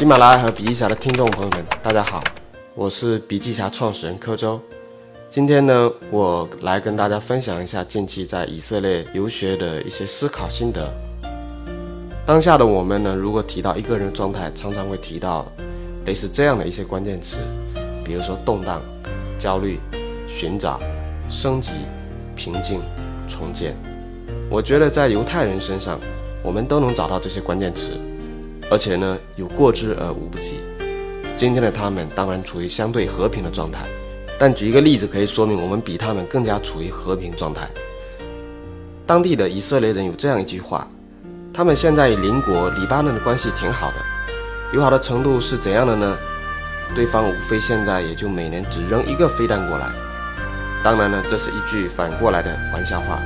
喜马拉雅和笔记侠的听众朋友们，大家好，我是笔记侠创始人柯周。今天呢，我来跟大家分享一下近期在以色列游学的一些思考心得。当下的我们呢，如果提到一个人的状态，常常会提到类似这样的一些关键词，比如说动荡、焦虑、寻找、升级、平静、重建。我觉得在犹太人身上，我们都能找到这些关键词。而且呢，有过之而无不及。今天的他们当然处于相对和平的状态，但举一个例子可以说明我们比他们更加处于和平状态。当地的以色列人有这样一句话：他们现在与邻国黎巴嫩的关系挺好的，友好的程度是怎样的呢？对方无非现在也就每年只扔一个飞弹过来。当然呢，这是一句反过来的玩笑话。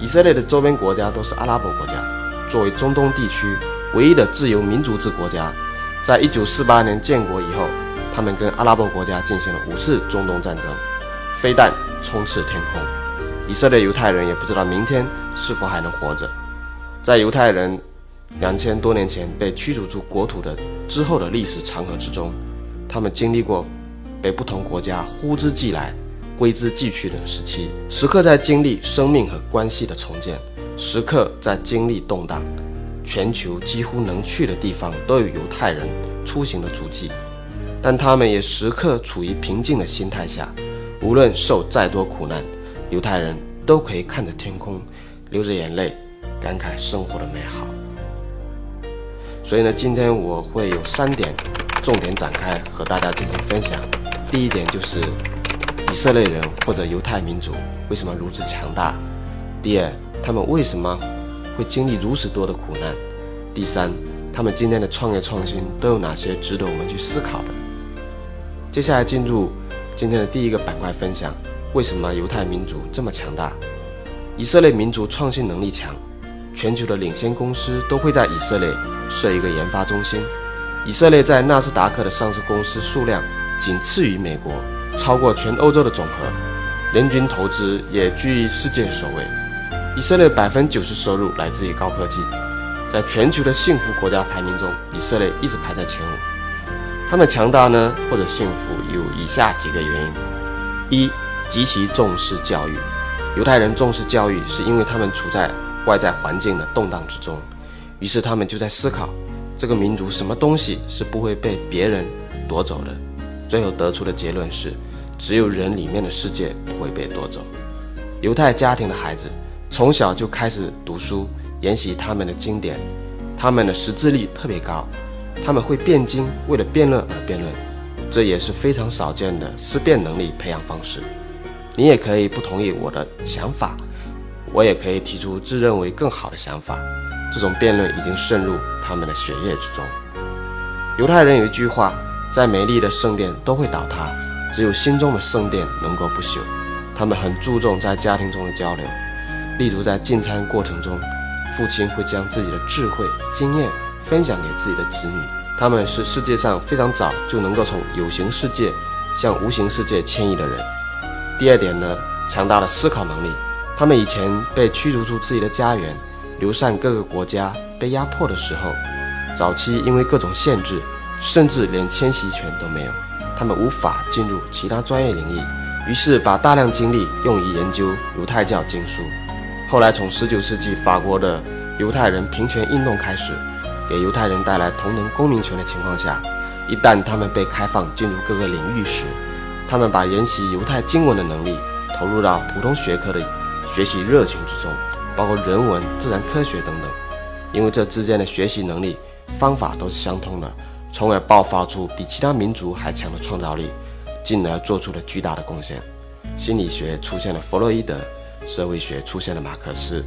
以色列的周边国家都是阿拉伯国家，作为中东地区。唯一的自由民族制国家，在一九四八年建国以后，他们跟阿拉伯国家进行了五次中东战争，飞弹充斥天空，以色列犹太人也不知道明天是否还能活着。在犹太人两千多年前被驱逐出国土的之后的历史长河之中，他们经历过被不同国家呼之即来、挥之即去的时期，时刻在经历生命和关系的重建，时刻在经历动荡。全球几乎能去的地方都有犹太人出行的足迹，但他们也时刻处于平静的心态下。无论受再多苦难，犹太人都可以看着天空，流着眼泪，感慨生活的美好。所以呢，今天我会有三点重点展开和大家进行分享。第一点就是以色列人或者犹太民族为什么如此强大？第二，他们为什么？会经历如此多的苦难。第三，他们今天的创业创新都有哪些值得我们去思考的？接下来进入今天的第一个板块分享：为什么犹太民族这么强大？以色列民族创新能力强，全球的领先公司都会在以色列设一个研发中心。以色列在纳斯达克的上市公司数量仅次于美国，超过全欧洲的总和，人均投资也居于世界首位。以色列百分之九十收入来自于高科技，在全球的幸福国家排名中，以色列一直排在前五。他们强大呢，或者幸福，有以下几个原因：一，极其重视教育。犹太人重视教育，是因为他们处在外在环境的动荡之中，于是他们就在思考这个民族什么东西是不会被别人夺走的。最后得出的结论是，只有人里面的世界不会被夺走。犹太家庭的孩子。从小就开始读书，研习他们的经典，他们的识字率特别高，他们会辩经，为了辩论而辩论，这也是非常少见的思辨能力培养方式。你也可以不同意我的想法，我也可以提出自认为更好的想法。这种辩论已经渗入他们的血液之中。犹太人有一句话：再美丽的圣殿都会倒塌，只有心中的圣殿能够不朽。他们很注重在家庭中的交流。例如，在进餐过程中，父亲会将自己的智慧、经验分享给自己的子女。他们是世界上非常早就能够从有形世界向无形世界迁移的人。第二点呢，强大的思考能力。他们以前被驱逐出自己的家园，流散各个国家，被压迫的时候，早期因为各种限制，甚至连迁徙权都没有，他们无法进入其他专业领域，于是把大量精力用于研究犹太教经书。后来，从19世纪法国的犹太人平权运动开始，给犹太人带来同等公民权的情况下，一旦他们被开放进入各个领域时，他们把研习犹太经文的能力投入到普通学科的学习热情之中，包括人文、自然科学等等，因为这之间的学习能力方法都是相通的，从而爆发出比其他民族还强的创造力，进而做出了巨大的贡献。心理学出现了弗洛伊德。社会学出现了马克思，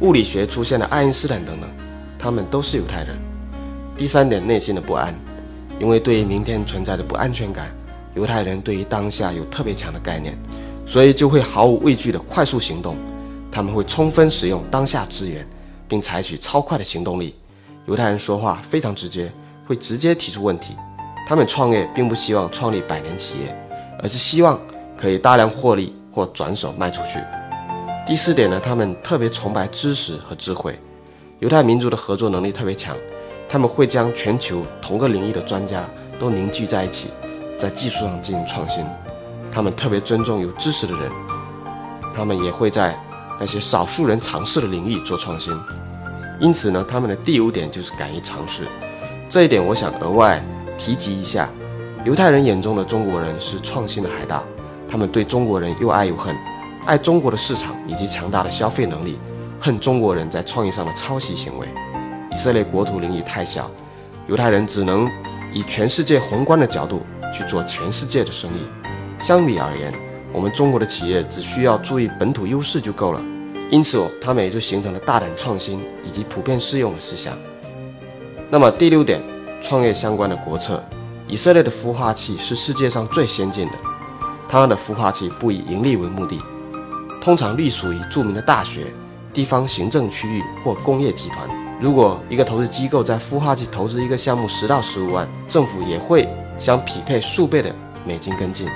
物理学出现了爱因斯坦等等，他们都是犹太人。第三点，内心的不安，因为对于明天存在的不安全感，犹太人对于当下有特别强的概念，所以就会毫无畏惧的快速行动。他们会充分使用当下资源，并采取超快的行动力。犹太人说话非常直接，会直接提出问题。他们创业并不希望创立百年企业，而是希望可以大量获利或转手卖出去。第四点呢，他们特别崇拜知识和智慧。犹太民族的合作能力特别强，他们会将全球同个领域的专家都凝聚在一起，在技术上进行创新。他们特别尊重有知识的人，他们也会在那些少数人尝试的领域做创新。因此呢，他们的第五点就是敢于尝试。这一点我想额外提及一下：犹太人眼中的中国人是创新的海盗，他们对中国人又爱又恨，爱中国的市场以及强大的消费能力，恨中国人在创意上的抄袭行为。以色列国土领域太小，犹太人只能以全世界宏观的角度去做全世界的生意。相比而言，我们中国的企业只需要注意本土优势就够了。因此，他们也就形成了大胆创新以及普遍适用的思想。那么第六点，创业相关的国策，以色列的孵化器是世界上最先进的。他们的孵化器不以盈利为目的，通常隶属于著名的大学、地方行政区域或工业集团。如果一个投资机构在孵化器投资一个项目十到十五万，政府也会相匹配数倍的美金跟进，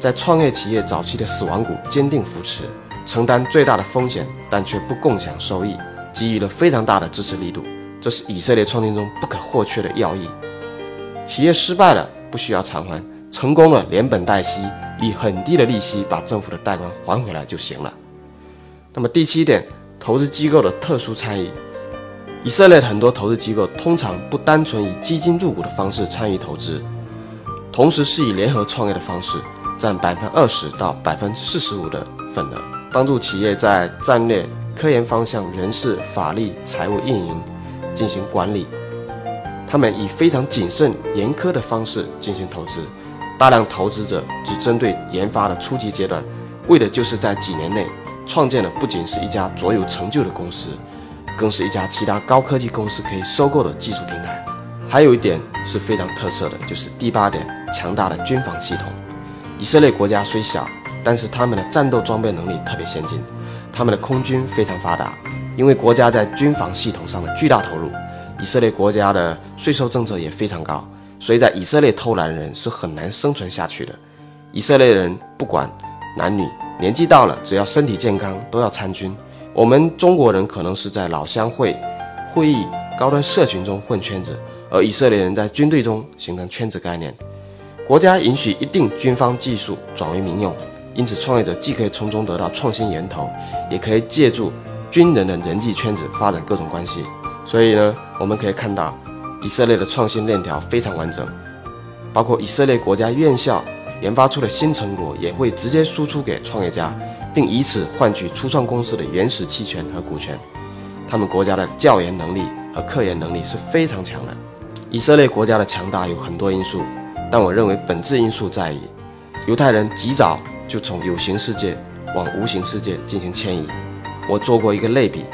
在创业企业早期的死亡谷坚定扶持，承担最大的风险，但却不共享收益，给予了非常大的支持力度，这是以色列创新中不可或缺的要义。企业失败了不需要偿还，成功了连本带息，以很低的利息把政府的贷款还回来就行了。那么第七点，投资机构的特殊参与。以色列的很多投资机构通常不单纯以基金入股的方式参与投资，同时是以联合创业的方式，占百分之二十到百分之四十五的份额，帮助企业在战略、科研方向、人事、法律、财务、运营进行管理。他们以非常谨慎、严苛的方式进行投资，大量投资者只针对研发的初级阶段，为的就是在几年内创建的不仅是一家卓有成就的公司。更是一家其他高科技公司可以收购的技术平台。还有一点是非常特色的，就是第八点，强大的军防系统。以色列国家虽小，但是他们的战斗装备能力特别先进，他们的空军非常发达。因为国家在军防系统上的巨大投入，以色列国家的税收政策也非常高，所以在以色列偷懒人是很难生存下去的。以色列人不管男女，年纪到了，只要身体健康，都要参军。我们中国人可能是在老乡会、会议、高端社群中混圈子，而以色列人在军队中形成圈子概念。国家允许一定军方技术转为民用，因此创业者既可以从中得到创新源头，也可以借助军人的人际圈子发展各种关系。所以呢，我们可以看到以色列的创新链条非常完整，包括以色列国家院校研发出的新成果也会直接输出给创业家。并以此换取初创公司的原始期权和股权。他们国家的教研能力和科研能力是非常强的。以色列国家的强大有很多因素，但我认为本质因素在于犹太人极早就从有形世界往无形世界进行迁移。我做过一个类比，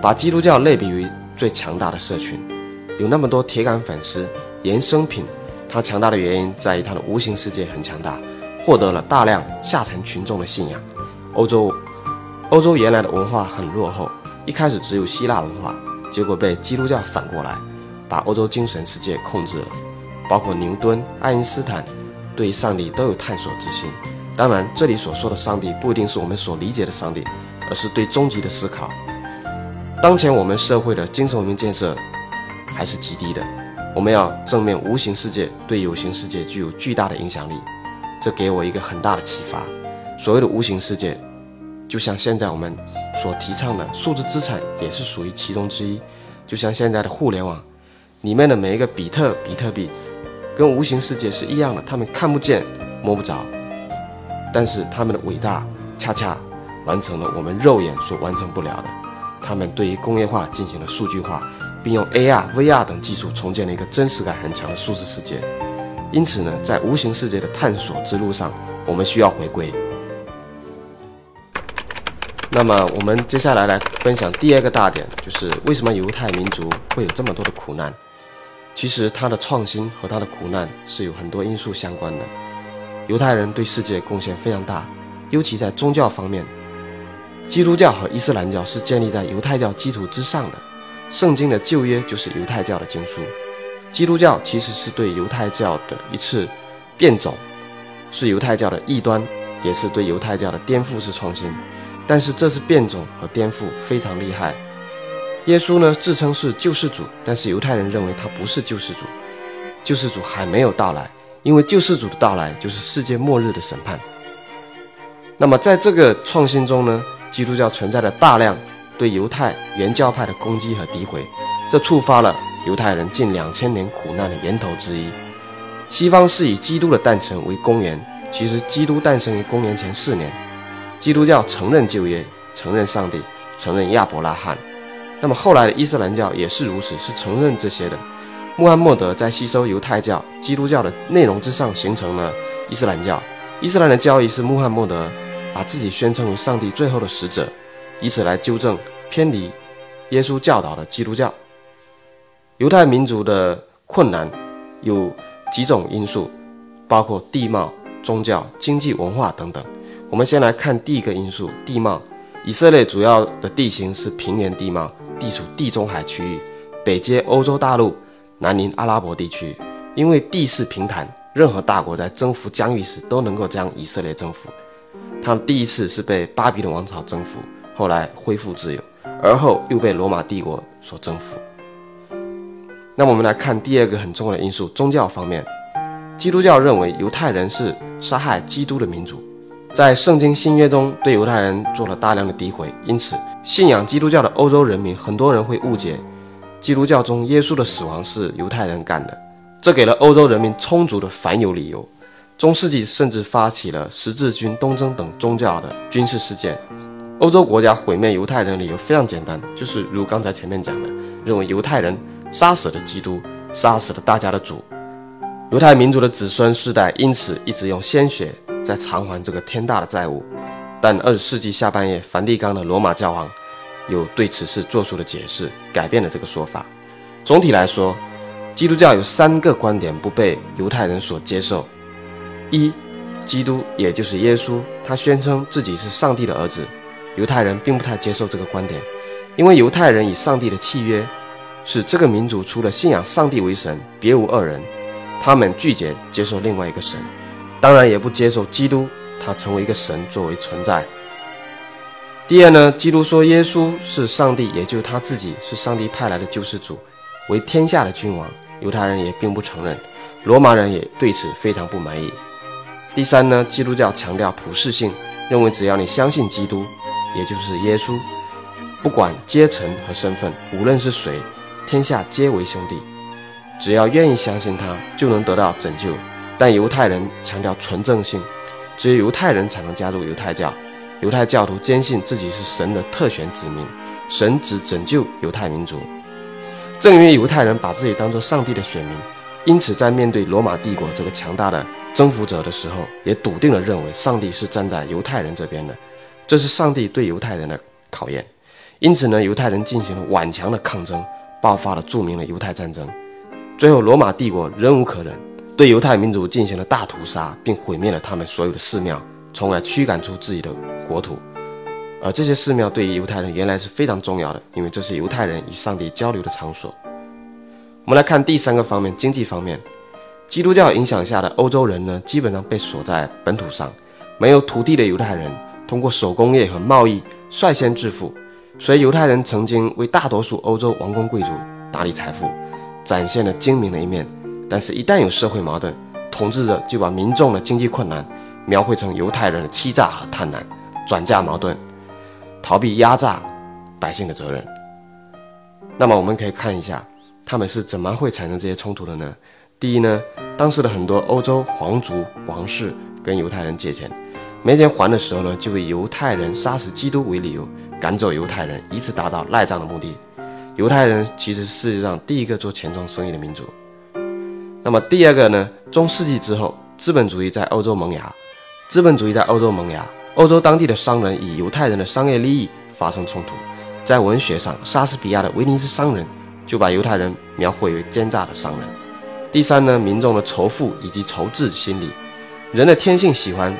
把基督教类比为最强大的社群，有那么多铁杆粉丝、衍生品。它强大的原因在于它的无形世界很强大，获得了大量下层群众的信仰。欧洲，欧洲原来的文化很落后，一开始只有希腊文化，结果被基督教反过来，把欧洲精神世界控制了。包括牛顿、爱因斯坦，对上帝都有探索之心。当然，这里所说的上帝不一定是我们所理解的上帝，而是对终极的思考。当前我们社会的精神文明建设还是极低的，我们要正面无形世界对有形世界具有巨大的影响力，这给我一个很大的启发。所谓的无形世界，就像现在我们所提倡的数字资产，也是属于其中之一。就像现在的互联网里面的每一个比特比特币，跟无形世界是一样的，他们看不见摸不着，但是他们的伟大恰恰完成了我们肉眼所完成不了的。他们对于工业化进行了数据化，并用 AR、VR 等技术重建了一个真实感很强的数字世界。因此呢，在无形世界的探索之路上，我们需要回归。那么我们接下来来分享第二个大点，就是为什么犹太民族会有这么多的苦难？其实它的创新和它的苦难是有很多因素相关的。犹太人对世界贡献非常大，尤其在宗教方面，基督教和伊斯兰教是建立在犹太教基础之上的。圣经的旧约就是犹太教的经书，基督教其实是对犹太教的一次变种，是犹太教的异端，也是对犹太教的颠覆式创新。但是这次变种和颠覆非常厉害，耶稣呢自称是救世主，但是犹太人认为他不是救世主，救世主还没有到来，因为救世主的到来就是世界末日的审判。那么在这个创新中呢，基督教存在着大量对犹太原教派的攻击和诋毁，这触发了犹太人近两千年苦难的源头之一。西方是以基督的诞辰为公元，其实基督诞生于公元前四年。基督教承认旧约，承认上帝，承认亚伯拉罕。那么后来的伊斯兰教也是如此，是承认这些的。穆罕默德在吸收犹太教、基督教的内容之上，形成了伊斯兰教。伊斯兰的教义是穆罕默德把自己宣称为上帝最后的使者，以此来纠正偏离耶稣教导的基督教。犹太民族的困难有几种因素，包括地貌、宗教、经济、文化等等。我们先来看第一个因素：地貌。以色列主要的地形是平原地貌。地处地中海区域，北接欧洲大陆，南临阿拉伯地区。因为地势平坦，任何大国在征服疆域时都能够将以色列征服。他们第一次是被巴比伦王朝征服，后来恢复自由，而后又被罗马帝国所征服。那么我们来看第二个很重要的因素：宗教方面。基督教认为犹太人是杀害基督的民族。在圣经新约中，对犹太人做了大量的诋毁，因此信仰基督教的欧洲人民，很多人会误解基督教中耶稣的死亡是犹太人干的，这给了欧洲人民充足的反犹理由。中世纪甚至发起了十字军东征等宗教的军事事件。欧洲国家毁灭犹太人的理由非常简单，就是如刚才前面讲的，认为犹太人杀死了基督，杀死了大家的主，犹太民族的子孙世代因此一直用鲜血。在偿还这个天大的债务，但二十世纪下半叶，梵蒂冈的罗马教皇有对此事做出了解释，改变了这个说法。总体来说，基督教有三个观点不被犹太人所接受：一，基督也就是耶稣，他宣称自己是上帝的儿子，犹太人并不太接受这个观点，因为犹太人与上帝的契约是这个民族除了信仰上帝为神，别无二人，他们拒绝接受另外一个神。当然也不接受基督，他成为一个神作为存在。第二呢，基督说耶稣是上帝，也就是他自己是上帝派来的救世主，为天下的君王。犹太人也并不承认，罗马人也对此非常不满意。第三呢，基督教强调普世性，认为只要你相信基督，也就是耶稣，不管阶层和身份，无论是谁，天下皆为兄弟，只要愿意相信他，就能得到拯救。但犹太人强调纯正性，只有犹太人才能加入犹太教。犹太教徒坚信自己是神的特选子民，神只拯救犹太民族。正因为犹太人把自己当作上帝的选民，因此在面对罗马帝国这个强大的征服者的时候，也笃定地认为上帝是站在犹太人这边的。这是上帝对犹太人的考验。因此呢，犹太人进行了顽强的抗争，爆发了著名的犹太战争。最后，罗马帝国忍无可忍。对犹太民族进行了大屠杀，并毁灭了他们所有的寺庙，从而驱赶出自己的国土。而这些寺庙对于犹太人原来是非常重要的，因为这是犹太人与上帝交流的场所。我们来看第三个方面，经济方面，基督教影响下的欧洲人呢，基本上被锁在本土上，没有土地的犹太人通过手工业和贸易率先致富，所以犹太人曾经为大多数欧洲王公贵族打理财富，展现了精明的一面。但是，一旦有社会矛盾，统治者就把民众的经济困难描绘成犹太人的欺诈和贪婪，转嫁矛盾，逃避压榨百姓的责任。那么，我们可以看一下他们是怎么会产生这些冲突的呢？第一呢，当时的很多欧洲皇族王室跟犹太人借钱，没钱还的时候呢，就以犹太人杀死基督为理由赶走犹太人，以此达到赖账的目的。犹太人其实是世界上第一个做钱庄生意的民族。那么第二个呢？中世纪之后，资本主义在欧洲萌芽。资本主义在欧洲萌芽，欧洲当地的商人与犹太人的商业利益发生冲突。在文学上，莎士比亚的《威尼斯商人》就把犹太人描绘为奸诈的商人。第三呢，民众的仇富以及仇智心理，人的天性喜欢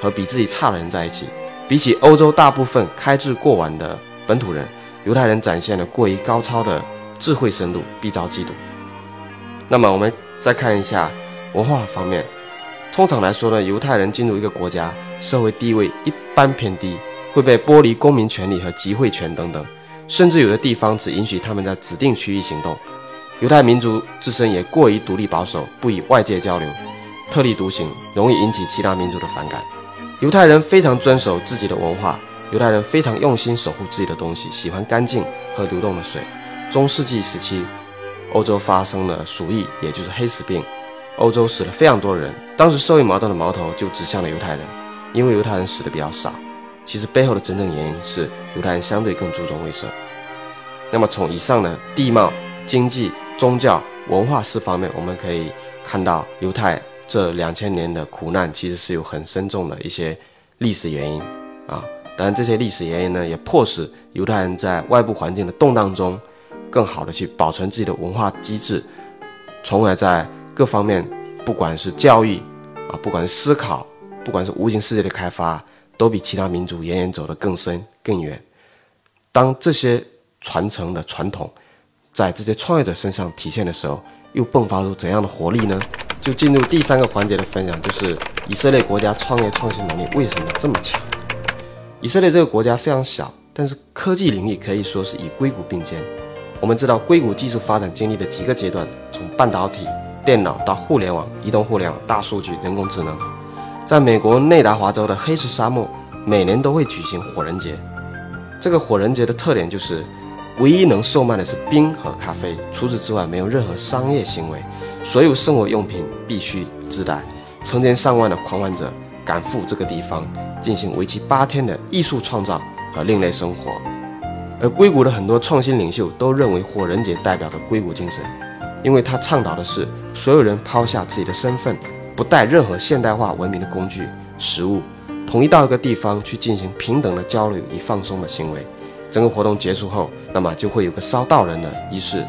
和比自己差的人在一起。比起欧洲大部分开智过晚的本土人，犹太人展现了过于高超的智慧深度，必遭嫉妒。那么我们。再看一下文化方面，通常来说呢，犹太人进入一个国家，社会地位一般偏低，会被剥离公民权利和集会权等等。甚至有的地方只允许他们在指定区域行动。犹太民族自身也过于独立保守，不与外界交流，特立独行，容易引起其他民族的反感。犹太人非常遵守自己的文化，犹太人非常用心守护自己的东西，喜欢干净和流动的水。中世纪时期，欧洲发生了鼠疫，也就是黑死病，欧洲死了非常多人。当时社会矛盾的矛头就指向了犹太人，因为犹太人死的比较少。其实背后的真正原因是犹太人相对更注重卫生。那么从以上的地貌、经济、宗教、文化四方面，我们可以看到犹太。这两千年的苦难其实是有很深重的一些历史原因啊，当然这些历史原因呢，也迫使犹太人在外部环境的动荡中，更好的去保存自己的文化机制，从而在各方面，不管是教育啊，不管是思考，不管是无形世界的开发，都比其他民族远远走得更深更远。当这些传承的传统在这些创业者身上体现的时候，又迸发出怎样的活力呢？就进入第三个环节的分享，就是以色列国家创业创新能力为什么这么强？以色列这个国家非常小，但是科技领域可以说是以硅谷并肩。我们知道硅谷技术发展经历的几个阶段，从半导体、电脑到互联网、移动互联网、大数据、人工智能。在美国内达华州的黑石沙漠，每年都会举行火人节。这个火人节的特点就是，唯一能售卖的是冰和咖啡，除此之外没有任何商业行为。所有生活用品必须自带。成千上万的狂欢者赶赴这个地方，进行为期八天的艺术创造和另类生活。而硅谷的很多创新领袖都认为火人节代表着硅谷精神，因为他倡导的是所有人抛下自己的身份，不带任何现代化文明的工具、食物，统一到一个地方去进行平等的交流与放松的行为。整个活动结束后，那么就会有个烧稻人的仪式。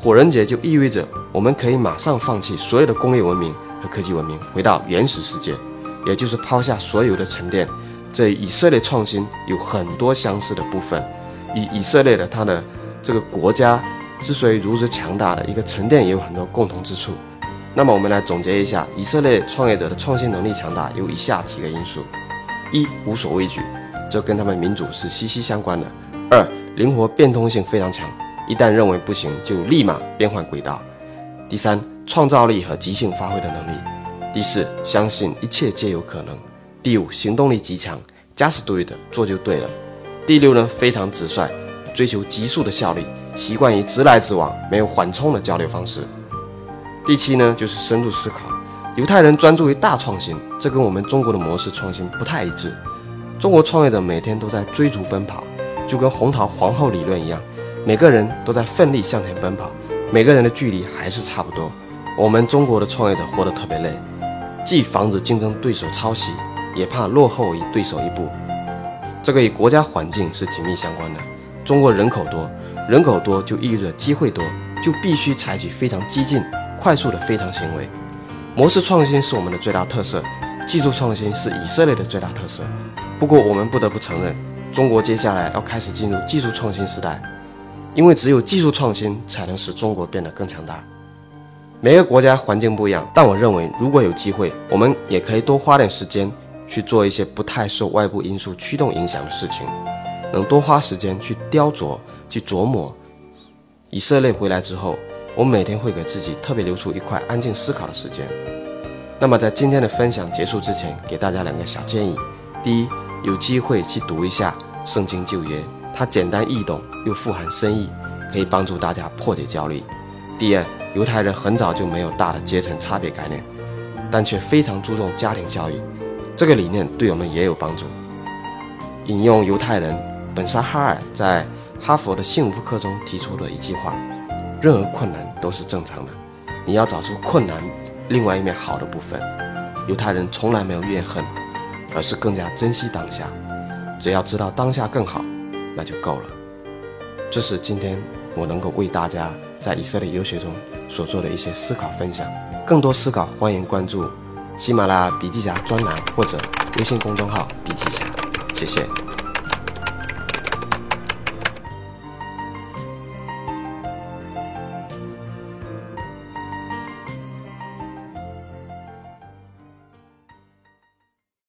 火人节就意味着我们可以马上放弃所有的工业文明和科技文明，回到原始世界，也就是抛下所有的沉淀。这以色列创新有很多相似的部分，以以色列的它的这个国家之所以如此强大的一个沉淀，也有很多共同之处。那么我们来总结一下，以色列创业者的创新能力强大有以下几个因素：一、无所畏惧，这跟他们民主是息息相关的；二、灵活变通性非常强。一旦认为不行，就立马变换轨道。第三，创造力和即兴发挥的能力。第四，相信一切皆有可能。第五，行动力极强，just do it，做就对了。第六呢，非常直率，追求极速的效率，习惯于直来直往，没有缓冲的交流方式。第七呢，就是深入思考。犹太人专注于大创新，这跟我们中国的模式创新不太一致。中国创业者每天都在追逐奔跑，就跟红桃皇后理论一样。每个人都在奋力向前奔跑，每个人的距离还是差不多。我们中国的创业者活得特别累，既防止竞争对手抄袭，也怕落后于对手一步。这个与国家环境是紧密相关的。中国人口多，人口多就意味着机会多，就必须采取非常激进、快速的非常行为。模式创新是我们的最大特色，技术创新是以色列的最大特色。不过我们不得不承认，中国接下来要开始进入技术创新时代。因为只有技术创新才能使中国变得更强大。每个国家环境不一样，但我认为如果有机会，我们也可以多花点时间去做一些不太受外部因素驱动影响的事情，能多花时间去雕琢、去琢磨。以色列回来之后，我每天会给自己特别留出一块安静思考的时间。那么在今天的分享结束之前，给大家两个小建议：第一，有机会去读一下《圣经旧约》。它简单易懂又富含深意，可以帮助大家破解焦虑。第二，犹太人很早就没有大的阶层差别概念，但却非常注重家庭教育，这个理念对我们也有帮助。引用犹太人本沙哈尔在哈佛的幸福课中提出的一句话：任何困难都是正常的，你要找出困难另外一面好的部分。犹太人从来没有怨恨，而是更加珍惜当下，只要知道当下更好。那就够了。这是今天我能够为大家在以色列游学中所做的一些思考分享。更多思考，欢迎关注喜马拉雅笔记侠专栏或者微信公众号“笔记侠”。谢谢。